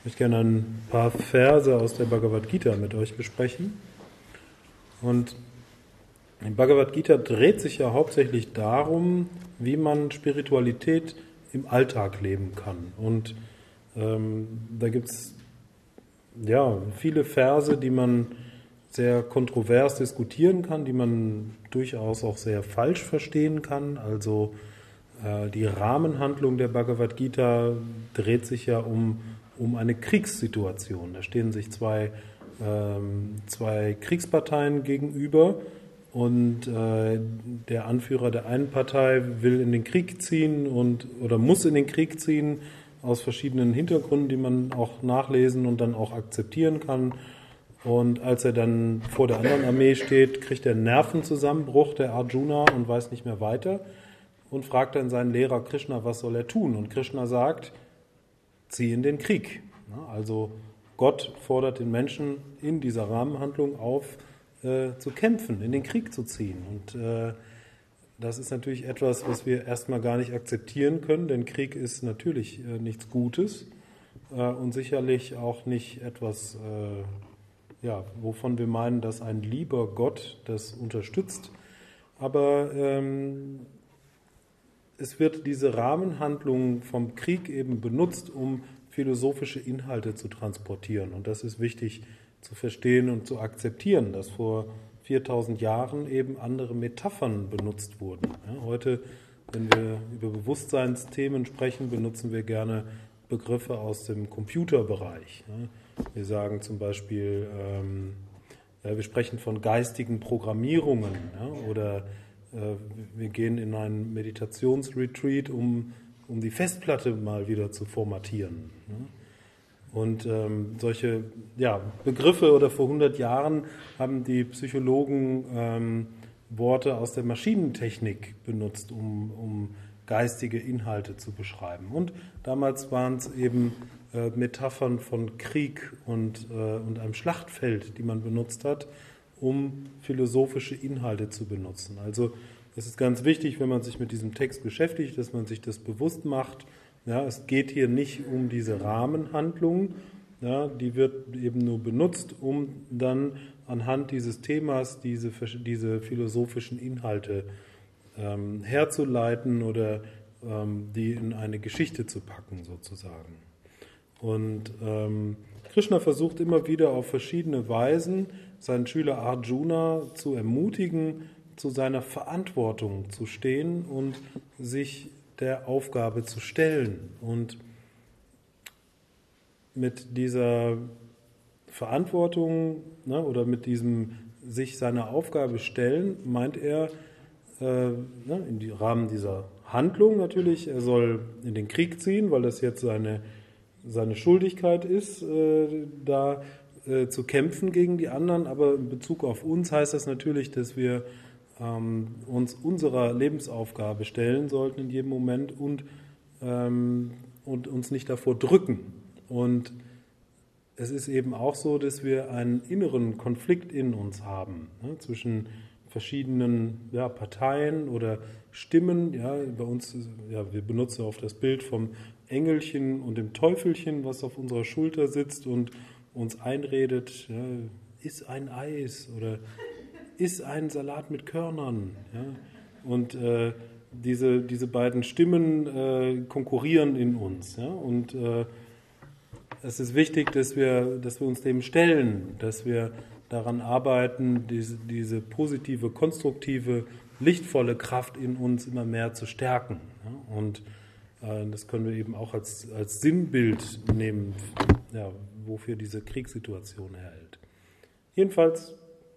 Ich möchte gerne ein paar Verse aus der Bhagavad Gita mit euch besprechen. Und die Bhagavad Gita dreht sich ja hauptsächlich darum, wie man Spiritualität im Alltag leben kann. Und ähm, da gibt es ja, viele Verse, die man sehr kontrovers diskutieren kann, die man durchaus auch sehr falsch verstehen kann. Also äh, die Rahmenhandlung der Bhagavad Gita dreht sich ja um, um eine Kriegssituation. Da stehen sich zwei, ähm, zwei Kriegsparteien gegenüber und äh, der Anführer der einen Partei will in den Krieg ziehen und oder muss in den Krieg ziehen aus verschiedenen Hintergründen, die man auch nachlesen und dann auch akzeptieren kann. Und als er dann vor der anderen Armee steht, kriegt er einen Nervenzusammenbruch, der Arjuna, und weiß nicht mehr weiter und fragt dann seinen Lehrer Krishna, was soll er tun? Und Krishna sagt, zieh in den Krieg. Also Gott fordert den Menschen in dieser Rahmenhandlung auf, äh, zu kämpfen, in den Krieg zu ziehen. Und äh, das ist natürlich etwas, was wir erstmal gar nicht akzeptieren können, denn Krieg ist natürlich äh, nichts Gutes äh, und sicherlich auch nicht etwas, äh, ja, wovon wir meinen, dass ein lieber Gott das unterstützt. Aber ähm, es wird diese Rahmenhandlung vom Krieg eben benutzt, um philosophische Inhalte zu transportieren. Und das ist wichtig zu verstehen und zu akzeptieren, dass vor 4000 Jahren eben andere Metaphern benutzt wurden. Ja, heute, wenn wir über Bewusstseinsthemen sprechen, benutzen wir gerne Begriffe aus dem Computerbereich. Ja. Wir sagen zum Beispiel, ähm, ja, wir sprechen von geistigen Programmierungen oder wir gehen in einen Meditationsretreat, um, um die Festplatte mal wieder zu formatieren. Und ähm, solche ja, Begriffe oder vor 100 Jahren haben die Psychologen ähm, Worte aus der Maschinentechnik benutzt, um, um geistige Inhalte zu beschreiben. Und damals waren es eben äh, Metaphern von Krieg und, äh, und einem Schlachtfeld, die man benutzt hat, um philosophische Inhalte zu benutzen. Also es ist ganz wichtig, wenn man sich mit diesem Text beschäftigt, dass man sich das bewusst macht ja, es geht hier nicht um diese Rahmenhandlung, ja, die wird eben nur benutzt, um dann anhand dieses Themas diese, diese philosophischen Inhalte ähm, herzuleiten oder ähm, die in eine Geschichte zu packen, sozusagen. Und ähm, Krishna versucht immer wieder auf verschiedene Weisen, seinen Schüler Arjuna zu ermutigen, zu seiner Verantwortung zu stehen und sich der Aufgabe zu stellen. Und mit dieser Verantwortung ne, oder mit diesem sich seiner Aufgabe stellen, meint er äh, ne, im Rahmen dieser Handlung natürlich, er soll in den Krieg ziehen, weil das jetzt seine, seine Schuldigkeit ist, äh, da äh, zu kämpfen gegen die anderen. Aber in Bezug auf uns heißt das natürlich, dass wir ähm, uns unserer Lebensaufgabe stellen sollten in jedem Moment und, ähm, und uns nicht davor drücken. Und es ist eben auch so, dass wir einen inneren Konflikt in uns haben ne, zwischen verschiedenen ja, Parteien oder Stimmen. Ja, bei uns, ja, wir benutzen oft das Bild vom Engelchen und dem Teufelchen, was auf unserer Schulter sitzt und uns einredet, ja, iss ein Eis oder iss einen Salat mit Körnern. Ja? Und äh, diese, diese beiden Stimmen äh, konkurrieren in uns. Ja? Und äh, es ist wichtig, dass wir, dass wir uns dem stellen, dass wir daran arbeiten, diese, diese positive, konstruktive, lichtvolle Kraft in uns immer mehr zu stärken. Ja? Und das können wir eben auch als, als Sinnbild nehmen, ja, wofür diese Kriegssituation erhält. Jedenfalls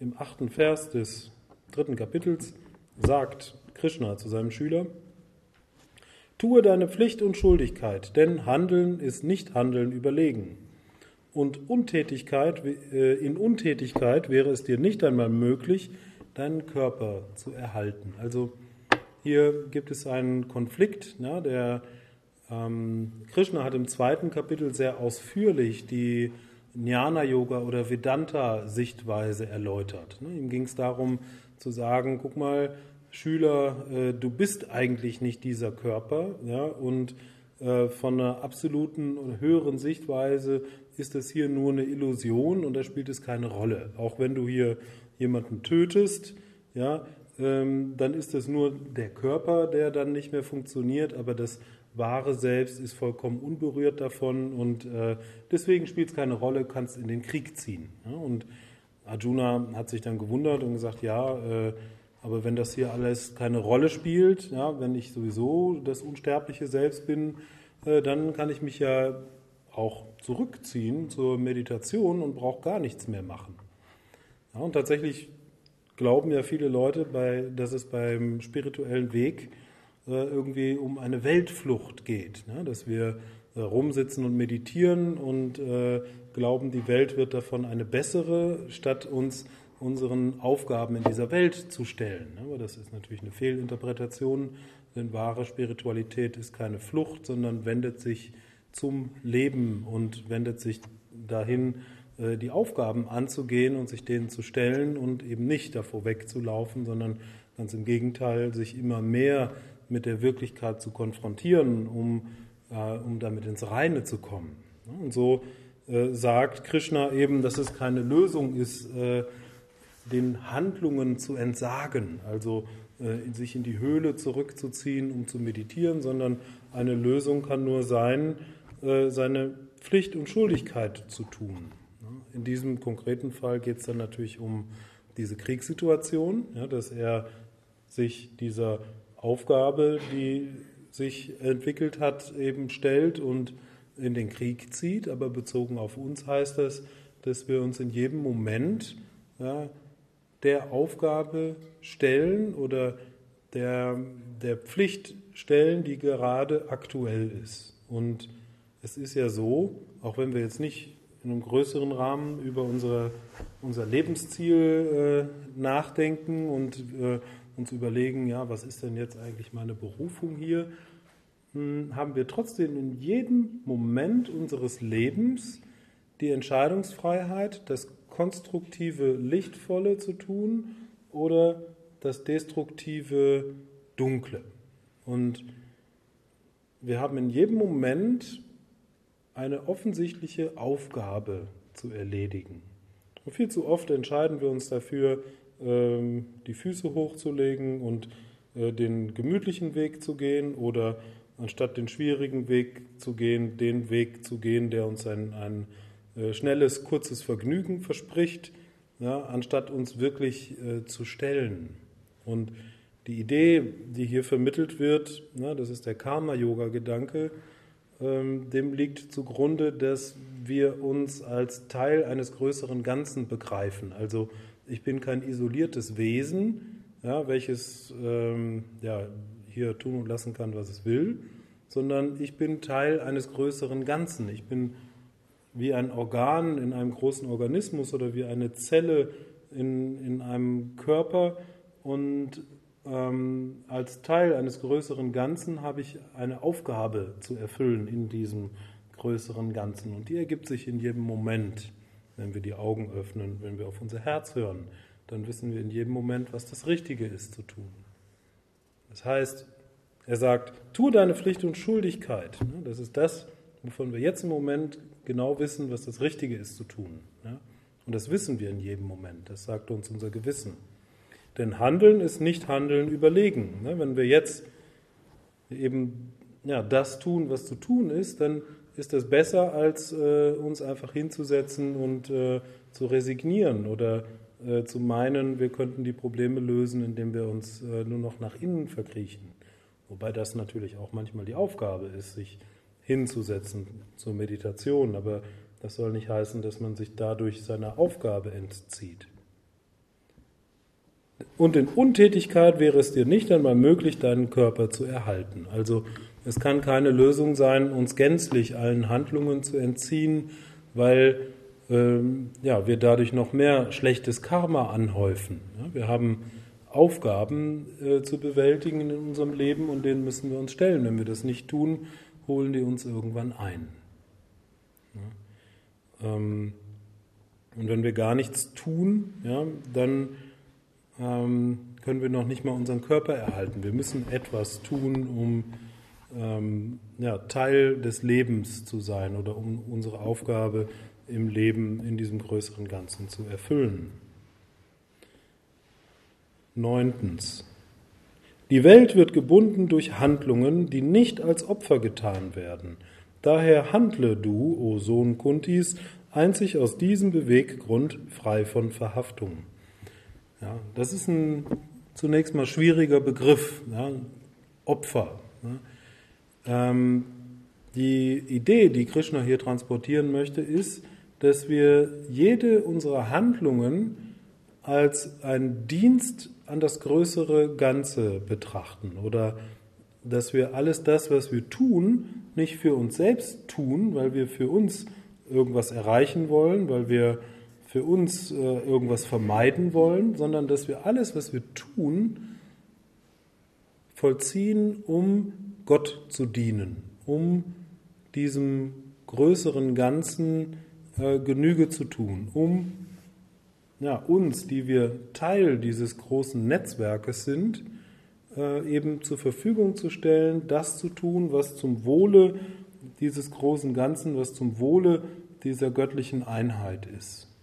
im achten Vers des dritten Kapitels sagt Krishna zu seinem Schüler, Tue deine Pflicht und Schuldigkeit, denn Handeln ist nicht Handeln überlegen. Und Untätigkeit, äh, in Untätigkeit wäre es dir nicht einmal möglich, deinen Körper zu erhalten. Also hier gibt es einen Konflikt. Ne, der ähm, Krishna hat im zweiten Kapitel sehr ausführlich die Jnana-Yoga oder Vedanta-Sichtweise erläutert. Ne, ihm ging es darum zu sagen, guck mal, Schüler, äh, du bist eigentlich nicht dieser Körper ja, und äh, von einer absoluten oder höheren Sichtweise ist das hier nur eine Illusion und da spielt es keine Rolle. Auch wenn du hier jemanden tötest, ja, ähm, dann ist es nur der Körper, der dann nicht mehr funktioniert, aber das wahre Selbst ist vollkommen unberührt davon und äh, deswegen spielt es keine Rolle, kannst in den Krieg ziehen. Ja? Und Arjuna hat sich dann gewundert und gesagt, ja, äh, aber wenn das hier alles keine Rolle spielt, ja, wenn ich sowieso das unsterbliche Selbst bin, äh, dann kann ich mich ja auch zurückziehen zur Meditation und brauche gar nichts mehr machen. Ja, und tatsächlich glauben ja viele Leute, bei, dass es beim spirituellen Weg äh, irgendwie um eine Weltflucht geht, ne? dass wir äh, rumsitzen und meditieren und äh, glauben, die Welt wird davon eine bessere, statt uns unseren Aufgaben in dieser Welt zu stellen. Ne? Aber das ist natürlich eine Fehlinterpretation, denn wahre Spiritualität ist keine Flucht, sondern wendet sich zum Leben und wendet sich dahin, die Aufgaben anzugehen und sich denen zu stellen und eben nicht davor wegzulaufen, sondern ganz im Gegenteil, sich immer mehr mit der Wirklichkeit zu konfrontieren, um, äh, um damit ins Reine zu kommen. Und so äh, sagt Krishna eben, dass es keine Lösung ist, äh, den Handlungen zu entsagen, also äh, sich in die Höhle zurückzuziehen, um zu meditieren, sondern eine Lösung kann nur sein, äh, seine Pflicht und Schuldigkeit zu tun. In diesem konkreten Fall geht es dann natürlich um diese Kriegssituation, ja, dass er sich dieser Aufgabe, die sich entwickelt hat, eben stellt und in den Krieg zieht. Aber bezogen auf uns heißt das, dass wir uns in jedem Moment ja, der Aufgabe stellen oder der, der Pflicht stellen, die gerade aktuell ist. Und es ist ja so, auch wenn wir jetzt nicht in einem größeren Rahmen über unsere, unser Lebensziel äh, nachdenken und äh, uns überlegen, ja, was ist denn jetzt eigentlich meine Berufung hier, hm, haben wir trotzdem in jedem Moment unseres Lebens die Entscheidungsfreiheit, das konstruktive, lichtvolle zu tun oder das destruktive, dunkle. Und wir haben in jedem Moment eine offensichtliche Aufgabe zu erledigen. Und viel zu oft entscheiden wir uns dafür, ähm, die Füße hochzulegen und äh, den gemütlichen Weg zu gehen oder anstatt den schwierigen Weg zu gehen, den Weg zu gehen, der uns ein, ein äh, schnelles, kurzes Vergnügen verspricht, ja, anstatt uns wirklich äh, zu stellen. Und die Idee, die hier vermittelt wird, ja, das ist der Karma-Yoga-Gedanke, dem liegt zugrunde, dass wir uns als Teil eines größeren Ganzen begreifen. Also ich bin kein isoliertes Wesen, ja, welches ähm, ja, hier tun und lassen kann, was es will, sondern ich bin Teil eines größeren Ganzen. Ich bin wie ein Organ in einem großen Organismus oder wie eine Zelle in, in einem Körper und ähm, als Teil eines größeren Ganzen habe ich eine Aufgabe zu erfüllen in diesem größeren Ganzen. Und die ergibt sich in jedem Moment, wenn wir die Augen öffnen, wenn wir auf unser Herz hören. Dann wissen wir in jedem Moment, was das Richtige ist zu tun. Das heißt, er sagt, tue deine Pflicht und Schuldigkeit. Das ist das, wovon wir jetzt im Moment genau wissen, was das Richtige ist zu tun. Und das wissen wir in jedem Moment. Das sagt uns unser Gewissen. Denn Handeln ist nicht Handeln überlegen. Ne? Wenn wir jetzt eben ja, das tun, was zu tun ist, dann ist das besser, als äh, uns einfach hinzusetzen und äh, zu resignieren oder äh, zu meinen, wir könnten die Probleme lösen, indem wir uns äh, nur noch nach innen verkriechen. Wobei das natürlich auch manchmal die Aufgabe ist, sich hinzusetzen zur Meditation, aber das soll nicht heißen, dass man sich dadurch seiner Aufgabe entzieht. Und in Untätigkeit wäre es dir nicht einmal möglich, deinen Körper zu erhalten. Also es kann keine Lösung sein, uns gänzlich allen Handlungen zu entziehen, weil ähm, ja, wir dadurch noch mehr schlechtes Karma anhäufen. Ja, wir haben Aufgaben äh, zu bewältigen in unserem Leben und denen müssen wir uns stellen. Wenn wir das nicht tun, holen die uns irgendwann ein. Ja, ähm, und wenn wir gar nichts tun, ja, dann ähm, können wir noch nicht mal unseren Körper erhalten. Wir müssen etwas tun, um ähm, ja, Teil des Lebens zu sein oder um unsere Aufgabe im Leben in diesem größeren Ganzen zu erfüllen. Neuntens. Die Welt wird gebunden durch Handlungen, die nicht als Opfer getan werden. Daher handle du, o Sohn Kuntis, einzig aus diesem Beweggrund frei von Verhaftung. Ja, das ist ein zunächst mal schwieriger Begriff, ja, Opfer. Ja. Ähm, die Idee, die Krishna hier transportieren möchte, ist, dass wir jede unserer Handlungen als einen Dienst an das größere Ganze betrachten oder dass wir alles das, was wir tun, nicht für uns selbst tun, weil wir für uns irgendwas erreichen wollen, weil wir für uns äh, irgendwas vermeiden wollen, sondern dass wir alles, was wir tun, vollziehen, um Gott zu dienen, um diesem größeren Ganzen äh, Genüge zu tun, um ja, uns, die wir Teil dieses großen Netzwerkes sind, äh, eben zur Verfügung zu stellen, das zu tun, was zum Wohle dieses großen Ganzen, was zum Wohle dieser göttlichen Einheit ist.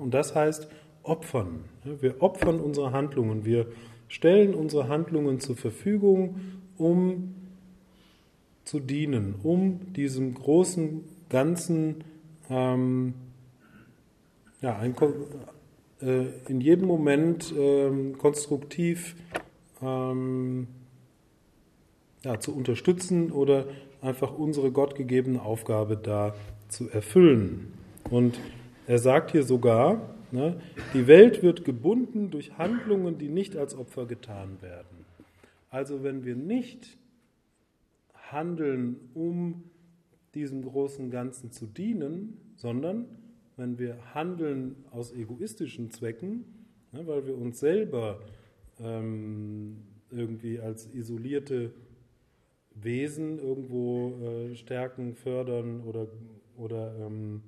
Und das heißt opfern. Wir opfern unsere Handlungen. Wir stellen unsere Handlungen zur Verfügung, um zu dienen, um diesem großen Ganzen ähm, ja, ein, äh, in jedem Moment äh, konstruktiv ähm, ja, zu unterstützen oder einfach unsere gottgegebene Aufgabe da zu erfüllen. Und er sagt hier sogar, ne, die Welt wird gebunden durch Handlungen, die nicht als Opfer getan werden. Also wenn wir nicht handeln, um diesem großen Ganzen zu dienen, sondern wenn wir handeln aus egoistischen Zwecken, ne, weil wir uns selber ähm, irgendwie als isolierte Wesen irgendwo äh, stärken, fördern oder, oder ähm,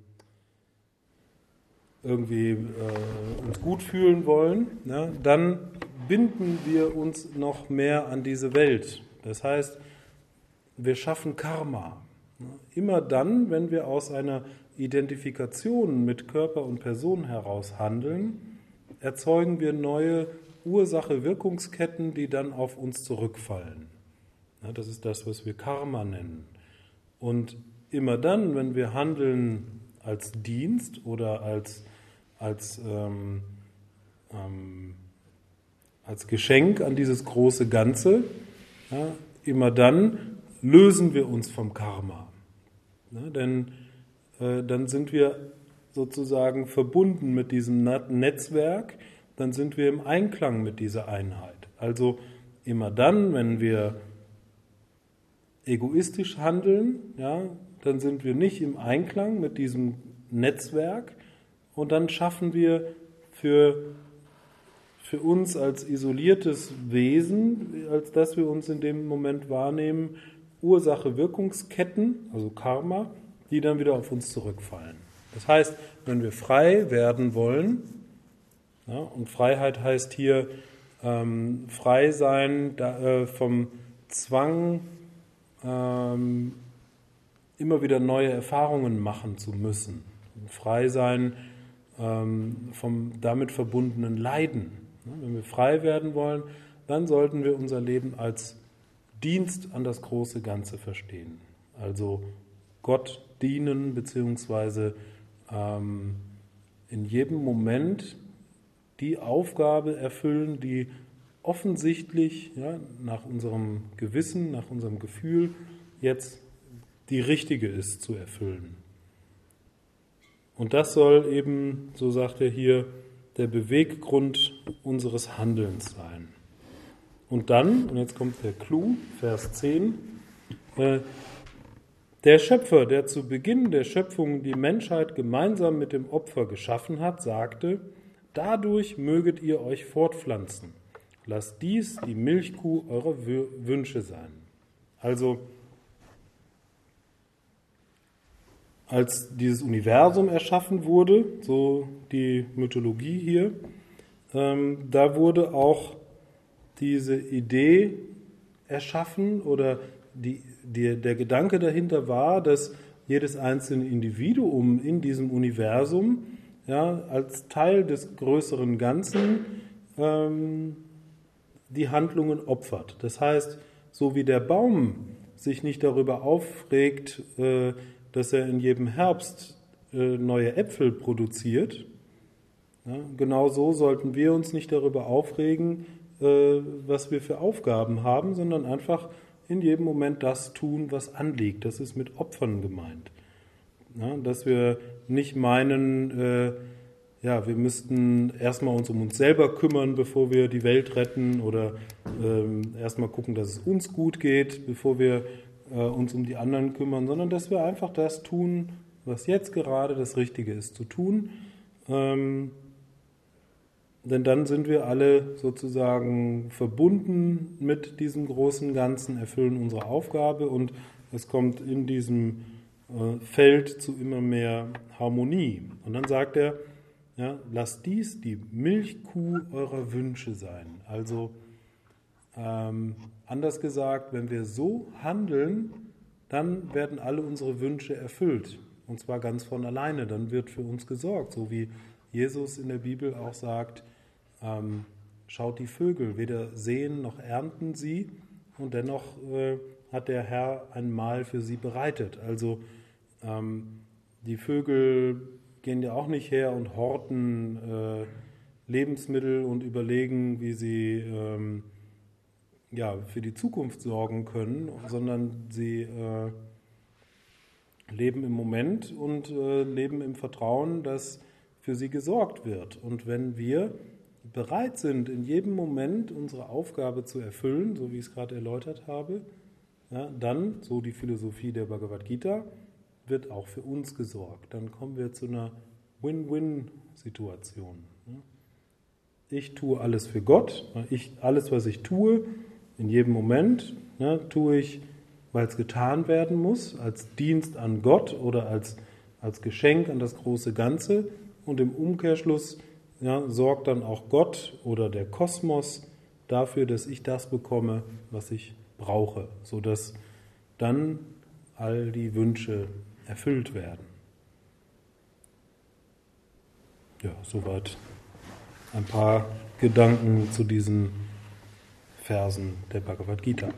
irgendwie äh, uns gut fühlen wollen, ne, dann binden wir uns noch mehr an diese Welt. Das heißt, wir schaffen Karma. Ne. Immer dann, wenn wir aus einer Identifikation mit Körper und Person heraus handeln, erzeugen wir neue Ursache-Wirkungsketten, die dann auf uns zurückfallen. Ja, das ist das, was wir Karma nennen. Und immer dann, wenn wir handeln als Dienst oder als, als, ähm, ähm, als Geschenk an dieses große Ganze, ja, immer dann lösen wir uns vom Karma. Ja, denn äh, dann sind wir sozusagen verbunden mit diesem Netzwerk, dann sind wir im Einklang mit dieser Einheit. Also immer dann, wenn wir egoistisch handeln, ja, dann sind wir nicht im Einklang mit diesem Netzwerk und dann schaffen wir für, für uns als isoliertes Wesen, als dass wir uns in dem Moment wahrnehmen, Ursache-Wirkungsketten, also Karma, die dann wieder auf uns zurückfallen. Das heißt, wenn wir frei werden wollen, ja, und Freiheit heißt hier ähm, frei sein da, äh, vom Zwang, ähm, immer wieder neue Erfahrungen machen zu müssen. Frei sein ähm, vom damit verbundenen Leiden. Ja, wenn wir frei werden wollen, dann sollten wir unser Leben als Dienst an das große Ganze verstehen. Also Gott dienen, beziehungsweise ähm, in jedem Moment die Aufgabe erfüllen, die offensichtlich ja, nach unserem Gewissen, nach unserem Gefühl jetzt die richtige ist zu erfüllen. Und das soll eben, so sagt er hier, der Beweggrund unseres Handelns sein. Und dann, und jetzt kommt der Clou, Vers 10, äh, der Schöpfer, der zu Beginn der Schöpfung die Menschheit gemeinsam mit dem Opfer geschaffen hat, sagte, dadurch möget ihr euch fortpflanzen. Lasst dies die Milchkuh eurer Wünsche sein. Also, als dieses Universum erschaffen wurde, so die Mythologie hier, ähm, da wurde auch diese Idee erschaffen oder die, die, der Gedanke dahinter war, dass jedes einzelne Individuum in diesem Universum ja, als Teil des größeren Ganzen ähm, die Handlungen opfert. Das heißt, so wie der Baum sich nicht darüber aufregt, äh, dass er in jedem Herbst äh, neue Äpfel produziert, ja, genau so sollten wir uns nicht darüber aufregen, äh, was wir für Aufgaben haben, sondern einfach in jedem Moment das tun, was anliegt. Das ist mit Opfern gemeint. Dass wir nicht meinen, äh, ja, wir müssten erstmal uns um uns selber kümmern, bevor wir die Welt retten oder ähm, erstmal gucken, dass es uns gut geht, bevor wir äh, uns um die anderen kümmern, sondern dass wir einfach das tun, was jetzt gerade das Richtige ist zu tun. Ähm, denn dann sind wir alle sozusagen verbunden mit diesem großen Ganzen, erfüllen unsere Aufgabe und es kommt in diesem äh, Feld zu immer mehr Harmonie. Und dann sagt er, ja, lasst dies die Milchkuh eurer Wünsche sein. Also ähm, anders gesagt, wenn wir so handeln, dann werden alle unsere Wünsche erfüllt. Und zwar ganz von alleine. Dann wird für uns gesorgt. So wie Jesus in der Bibel auch sagt, ähm, schaut die Vögel, weder sehen noch ernten sie. Und dennoch äh, hat der Herr ein Mahl für sie bereitet. Also ähm, die Vögel gehen ja auch nicht her und horten äh, Lebensmittel und überlegen, wie sie ähm, ja, für die Zukunft sorgen können, sondern sie äh, leben im Moment und äh, leben im Vertrauen, dass für sie gesorgt wird. Und wenn wir bereit sind, in jedem Moment unsere Aufgabe zu erfüllen, so wie ich es gerade erläutert habe, ja, dann, so die Philosophie der Bhagavad Gita, wird auch für uns gesorgt. Dann kommen wir zu einer Win-Win-Situation. Ich tue alles für Gott. Ich, alles, was ich tue, in jedem Moment, ne, tue ich, weil es getan werden muss, als Dienst an Gott oder als, als Geschenk an das große Ganze. Und im Umkehrschluss ja, sorgt dann auch Gott oder der Kosmos dafür, dass ich das bekomme, was ich brauche, sodass dann all die Wünsche erfüllt werden. Ja, soweit ein paar Gedanken zu diesen Versen der Bhagavad Gita.